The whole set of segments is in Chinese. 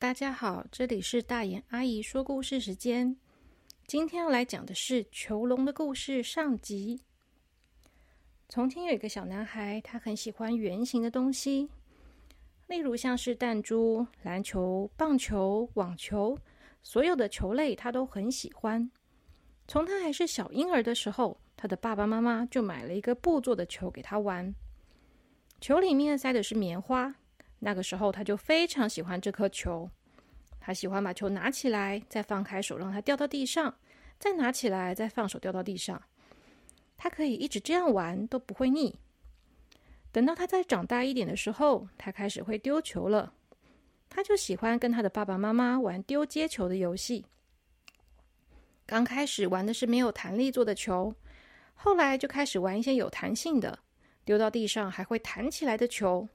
大家好，这里是大眼阿姨说故事时间。今天要来讲的是囚笼的故事上集。从前有一个小男孩，他很喜欢圆形的东西，例如像是弹珠、篮球、棒球、网球，所有的球类他都很喜欢。从他还是小婴儿的时候，他的爸爸妈妈就买了一个布做的球给他玩，球里面塞的是棉花。那个时候，他就非常喜欢这颗球。他喜欢把球拿起来，再放开手，让它掉到地上；再拿起来，再放手掉到地上。他可以一直这样玩，都不会腻。等到他再长大一点的时候，他开始会丢球了。他就喜欢跟他的爸爸妈妈玩丢接球的游戏。刚开始玩的是没有弹力做的球，后来就开始玩一些有弹性的，丢到地上还会弹起来的球。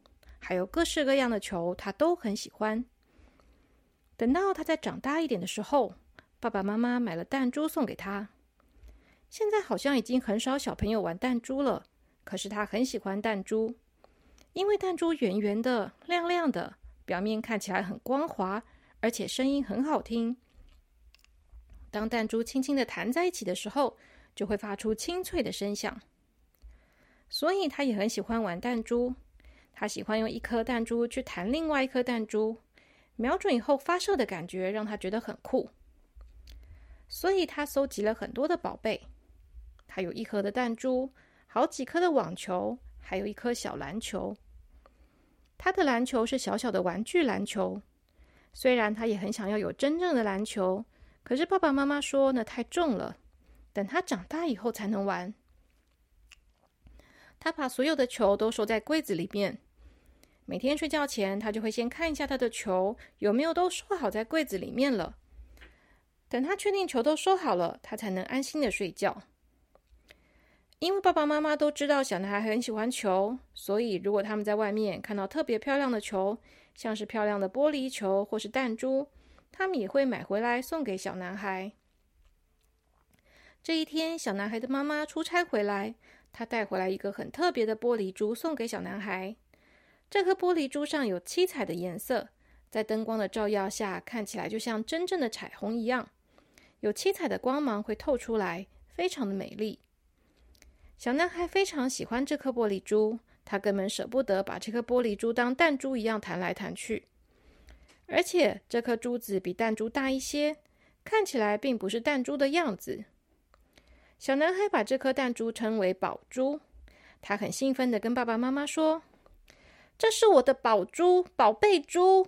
还有各式各样的球，他都很喜欢。等到他再长大一点的时候，爸爸妈妈买了弹珠送给他。现在好像已经很少小朋友玩弹珠了，可是他很喜欢弹珠，因为弹珠圆圆的、亮亮的，表面看起来很光滑，而且声音很好听。当弹珠轻轻的弹在一起的时候，就会发出清脆的声响。所以他也很喜欢玩弹珠。他喜欢用一颗弹珠去弹另外一颗弹珠，瞄准以后发射的感觉让他觉得很酷。所以他搜集了很多的宝贝。他有一盒的弹珠，好几颗的网球，还有一颗小篮球。他的篮球是小小的玩具篮球。虽然他也很想要有真正的篮球，可是爸爸妈妈说那太重了，等他长大以后才能玩。他把所有的球都收在柜子里面。每天睡觉前，他就会先看一下他的球有没有都收好在柜子里面了。等他确定球都收好了，他才能安心的睡觉。因为爸爸妈妈都知道小男孩很喜欢球，所以如果他们在外面看到特别漂亮的球，像是漂亮的玻璃球或是弹珠，他们也会买回来送给小男孩。这一天，小男孩的妈妈出差回来。他带回来一个很特别的玻璃珠，送给小男孩。这颗玻璃珠上有七彩的颜色，在灯光的照耀下，看起来就像真正的彩虹一样，有七彩的光芒会透出来，非常的美丽。小男孩非常喜欢这颗玻璃珠，他根本舍不得把这颗玻璃珠当弹珠一样弹来弹去。而且这颗珠子比弹珠大一些，看起来并不是弹珠的样子。小男孩把这颗弹珠称为宝珠，他很兴奋的跟爸爸妈妈说：“这是我的宝珠，宝贝珠。”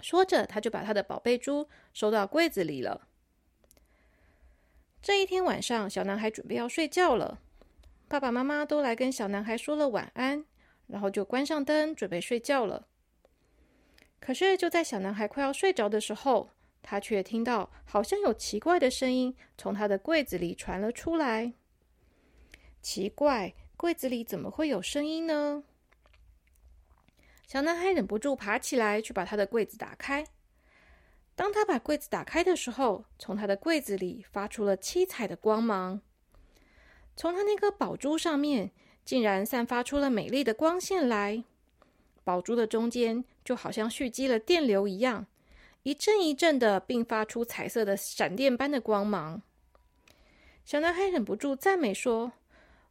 说着，他就把他的宝贝珠收到柜子里了。这一天晚上，小男孩准备要睡觉了，爸爸妈妈都来跟小男孩说了晚安，然后就关上灯准备睡觉了。可是就在小男孩快要睡着的时候，他却听到好像有奇怪的声音从他的柜子里传了出来。奇怪，柜子里怎么会有声音呢？小男孩忍不住爬起来去把他的柜子打开。当他把柜子打开的时候，从他的柜子里发出了七彩的光芒。从他那颗宝珠上面，竟然散发出了美丽的光线来。宝珠的中间就好像蓄积了电流一样。一阵一阵的，并发出彩色的闪电般的光芒。小男孩忍不住赞美说：“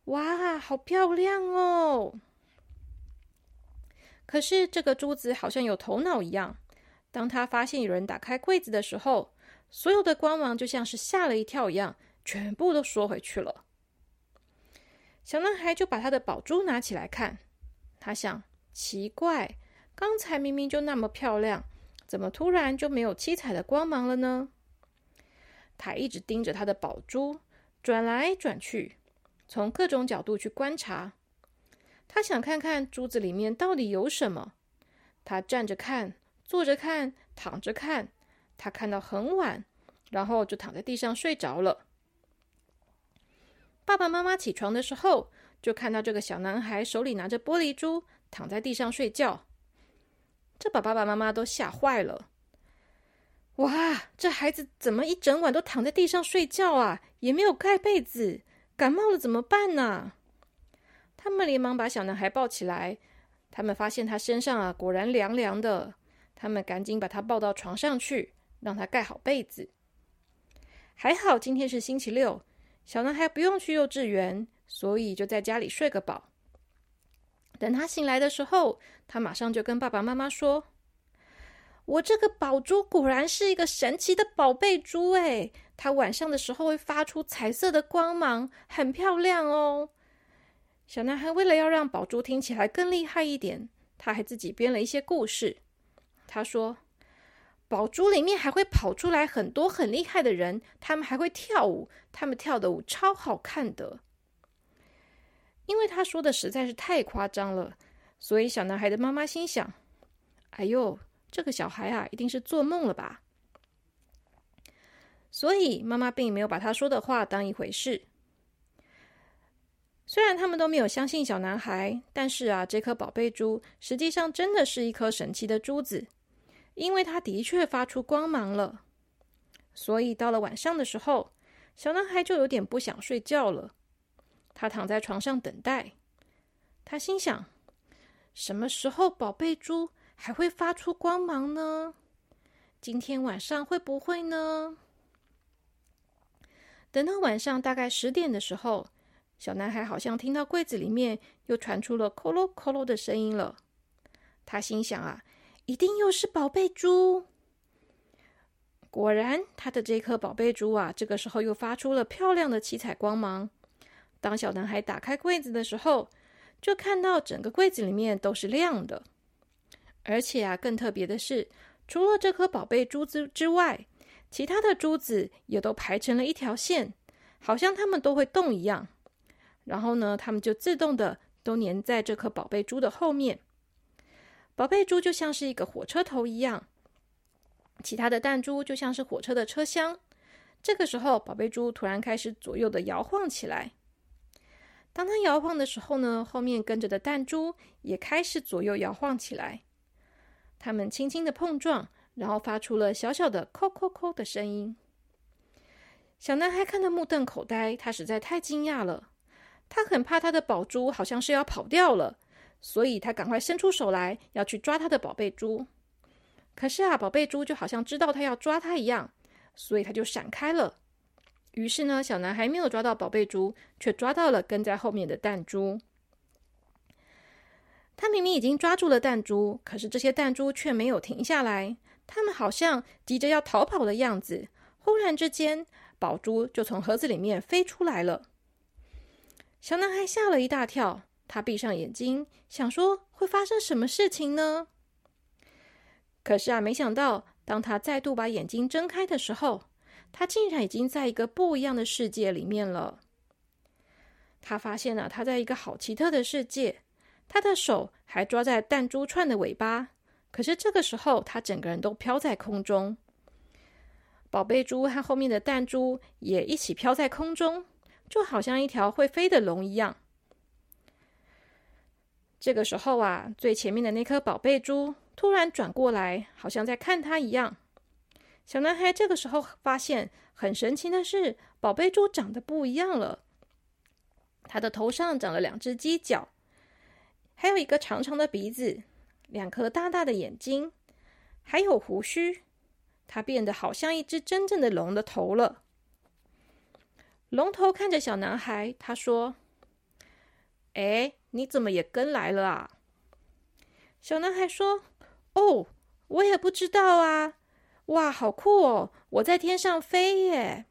哇，好漂亮哦！”可是这个珠子好像有头脑一样，当他发现有人打开柜子的时候，所有的光芒就像是吓了一跳一样，全部都缩回去了。小男孩就把他的宝珠拿起来看，他想：奇怪，刚才明明就那么漂亮。怎么突然就没有七彩的光芒了呢？他一直盯着他的宝珠，转来转去，从各种角度去观察。他想看看珠子里面到底有什么。他站着看，坐着看，躺着看。他看到很晚，然后就躺在地上睡着了。爸爸妈妈起床的时候，就看到这个小男孩手里拿着玻璃珠，躺在地上睡觉。这把爸爸妈妈都吓坏了！哇，这孩子怎么一整晚都躺在地上睡觉啊？也没有盖被子，感冒了怎么办呢？他们连忙把小男孩抱起来。他们发现他身上啊，果然凉凉的。他们赶紧把他抱到床上去，让他盖好被子。还好今天是星期六，小男孩不用去幼稚园，所以就在家里睡个饱。等他醒来的时候，他马上就跟爸爸妈妈说：“我这个宝珠果然是一个神奇的宝贝珠诶，它晚上的时候会发出彩色的光芒，很漂亮哦。”小男孩为了要让宝珠听起来更厉害一点，他还自己编了一些故事。他说：“宝珠里面还会跑出来很多很厉害的人，他们还会跳舞，他们跳的舞超好看的。”因为他说的实在是太夸张了，所以小男孩的妈妈心想：“哎呦，这个小孩啊，一定是做梦了吧？”所以妈妈并没有把他说的话当一回事。虽然他们都没有相信小男孩，但是啊，这颗宝贝珠实际上真的是一颗神奇的珠子，因为它的确发出光芒了。所以到了晚上的时候，小男孩就有点不想睡觉了。他躺在床上等待，他心想：什么时候宝贝珠还会发出光芒呢？今天晚上会不会呢？等到晚上大概十点的时候。小男孩好像听到柜子里面又传出了“咯咯咯咯”的声音了。他心想：“啊，一定又是宝贝珠。”果然，他的这颗宝贝珠啊，这个时候又发出了漂亮的七彩光芒。当小男孩打开柜子的时候，就看到整个柜子里面都是亮的。而且啊，更特别的是，除了这颗宝贝珠子之外，其他的珠子也都排成了一条线，好像它们都会动一样。然后呢，它们就自动的都粘在这颗宝贝珠的后面。宝贝珠就像是一个火车头一样，其他的弹珠就像是火车的车厢。这个时候，宝贝珠突然开始左右的摇晃起来。当它摇晃的时候呢，后面跟着的弹珠也开始左右摇晃起来。它们轻轻的碰撞，然后发出了小小的“扣扣扣”的声音。小男孩看得目瞪口呆，他实在太惊讶了。他很怕他的宝珠好像是要跑掉了，所以他赶快伸出手来要去抓他的宝贝珠。可是啊，宝贝珠就好像知道他要抓他一样，所以他就闪开了。于是呢，小男孩没有抓到宝贝珠，却抓到了跟在后面的弹珠。他明明已经抓住了弹珠，可是这些弹珠却没有停下来，他们好像急着要逃跑的样子。忽然之间，宝珠就从盒子里面飞出来了。小男孩吓了一大跳，他闭上眼睛，想说会发生什么事情呢？可是啊，没想到，当他再度把眼睛睁开的时候，他竟然已经在一个不一样的世界里面了。他发现了他在一个好奇特的世界，他的手还抓在弹珠串的尾巴，可是这个时候，他整个人都飘在空中，宝贝珠和后面的弹珠也一起飘在空中。就好像一条会飞的龙一样。这个时候啊，最前面的那颗宝贝珠突然转过来，好像在看他一样。小男孩这个时候发现，很神奇的是，宝贝猪长得不一样了。他的头上长了两只犄角，还有一个长长的鼻子，两颗大大的眼睛，还有胡须。他变得好像一只真正的龙的头了。龙头看着小男孩，他说：“哎，你怎么也跟来了啊？”小男孩说：“哦，我也不知道啊。哇，好酷哦！我在天上飞耶！”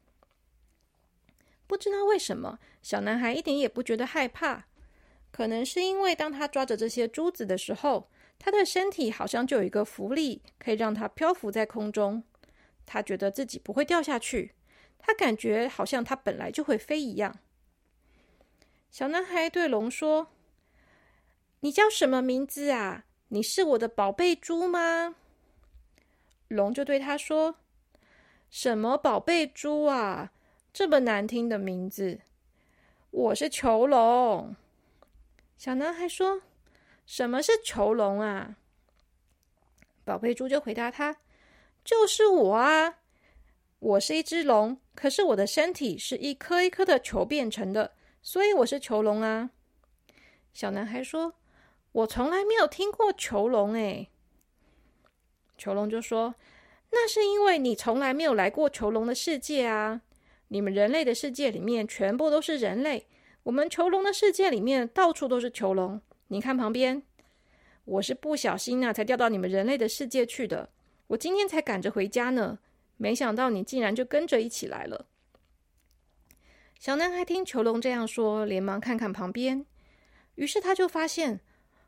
不知道为什么，小男孩一点也不觉得害怕。可能是因为当他抓着这些珠子的时候，他的身体好像就有一个浮力，可以让他漂浮在空中。他觉得自己不会掉下去。他感觉好像他本来就会飞一样。小男孩对龙说：“你叫什么名字啊？你是我的宝贝猪吗？”龙就对他说：“什么宝贝猪啊？这么难听的名字！我是囚龙。”小男孩说：“什么是囚龙啊？”宝贝猪就回答他：“就是我啊。”我是一只龙，可是我的身体是一颗一颗的球变成的，所以我是囚龙啊。小男孩说：“我从来没有听过囚龙，诶。囚笼就说：“那是因为你从来没有来过囚笼的世界啊！你们人类的世界里面全部都是人类，我们囚笼的世界里面到处都是囚笼。你看旁边，我是不小心啊才掉到你们人类的世界去的。我今天才赶着回家呢，没想到你竟然就跟着一起来了。”小男孩听囚笼这样说，连忙看看旁边，于是他就发现，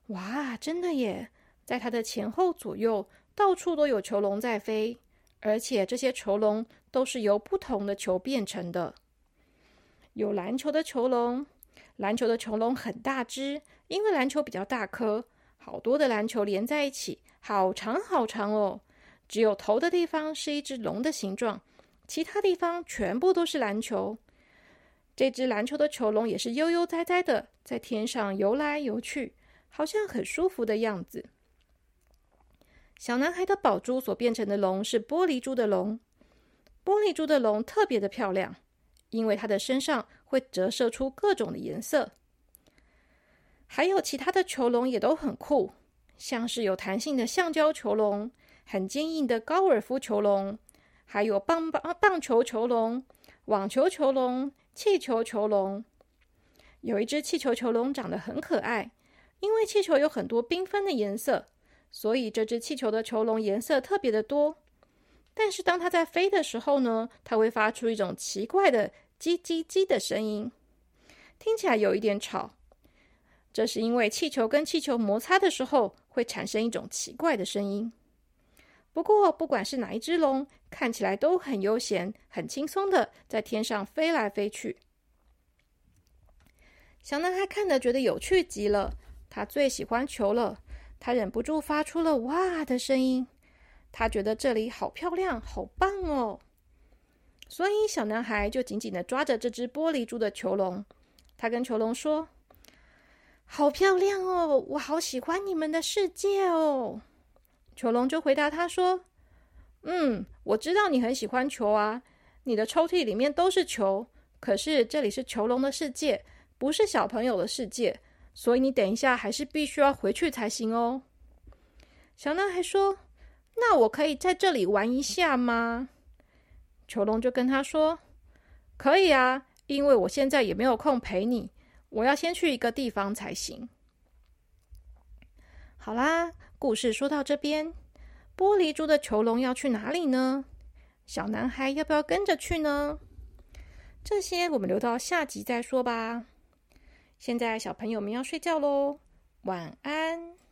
哇，真的耶！在他的前后左右，到处都有囚笼在飞，而且这些囚笼都是由不同的球变成的。有篮球的囚笼，篮球的囚笼很大只，因为篮球比较大颗，好多的篮球连在一起，好长好长哦。只有头的地方是一只龙的形状，其他地方全部都是篮球。这只篮球的球笼也是悠悠哉哉的在天上游来游去，好像很舒服的样子。小男孩的宝珠所变成的龙是玻璃珠的龙，玻璃珠的龙特别的漂亮，因为它的身上会折射出各种的颜色。还有其他的球笼也都很酷，像是有弹性的橡胶球笼，很坚硬的高尔夫球笼，还有棒棒棒球球笼、网球球笼。气球球笼有一只气球球笼长得很可爱，因为气球有很多缤纷的颜色，所以这只气球的球笼颜色特别的多。但是当它在飞的时候呢，它会发出一种奇怪的“叽叽叽”的声音，听起来有一点吵。这是因为气球跟气球摩擦的时候会产生一种奇怪的声音。不过，不管是哪一只龙，看起来都很悠闲、很轻松的在天上飞来飞去。小男孩看得觉得有趣极了，他最喜欢球了，他忍不住发出了“哇”的声音。他觉得这里好漂亮、好棒哦，所以小男孩就紧紧的抓着这只玻璃珠的球笼。他跟球笼说：“好漂亮哦，我好喜欢你们的世界哦。”球笼就回答他说：“嗯，我知道你很喜欢球啊，你的抽屉里面都是球。可是这里是球笼的世界，不是小朋友的世界，所以你等一下还是必须要回去才行哦。”小男孩说：“那我可以在这里玩一下吗？”球龙就跟他说：“可以啊，因为我现在也没有空陪你，我要先去一个地方才行。”好啦。故事说到这边，玻璃珠的球笼要去哪里呢？小男孩要不要跟着去呢？这些我们留到下集再说吧。现在小朋友们要睡觉喽，晚安。